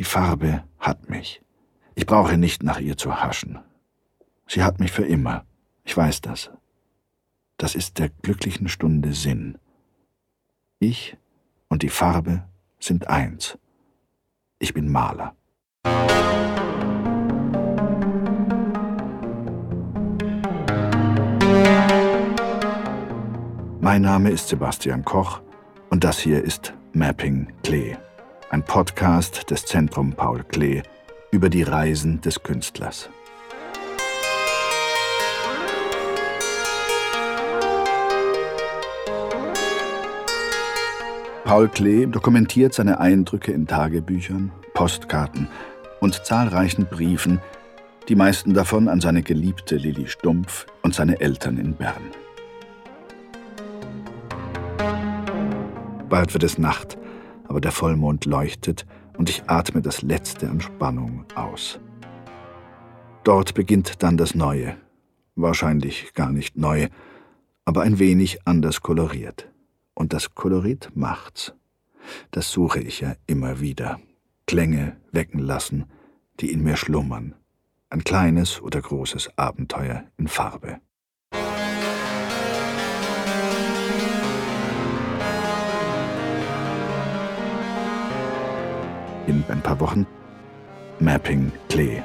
Die Farbe hat mich. Ich brauche nicht nach ihr zu haschen. Sie hat mich für immer. Ich weiß das. Das ist der glücklichen Stunde Sinn. Ich und die Farbe sind eins. Ich bin Maler. Mein Name ist Sebastian Koch und das hier ist Mapping Klee, ein Podcast des Zentrum Paul Klee über die Reisen des Künstlers. Paul Klee dokumentiert seine Eindrücke in Tagebüchern, Postkarten und zahlreichen Briefen, die meisten davon an seine geliebte Lilly Stumpf und seine Eltern in Bern. Bald wird es Nacht, aber der Vollmond leuchtet und ich atme das Letzte an Spannung aus. Dort beginnt dann das Neue. Wahrscheinlich gar nicht neu, aber ein wenig anders koloriert. Und das Kolorit macht's. Das suche ich ja immer wieder. Klänge wecken lassen, die in mir schlummern. Ein kleines oder großes Abenteuer in Farbe. In ein paar Wochen Mapping Klee.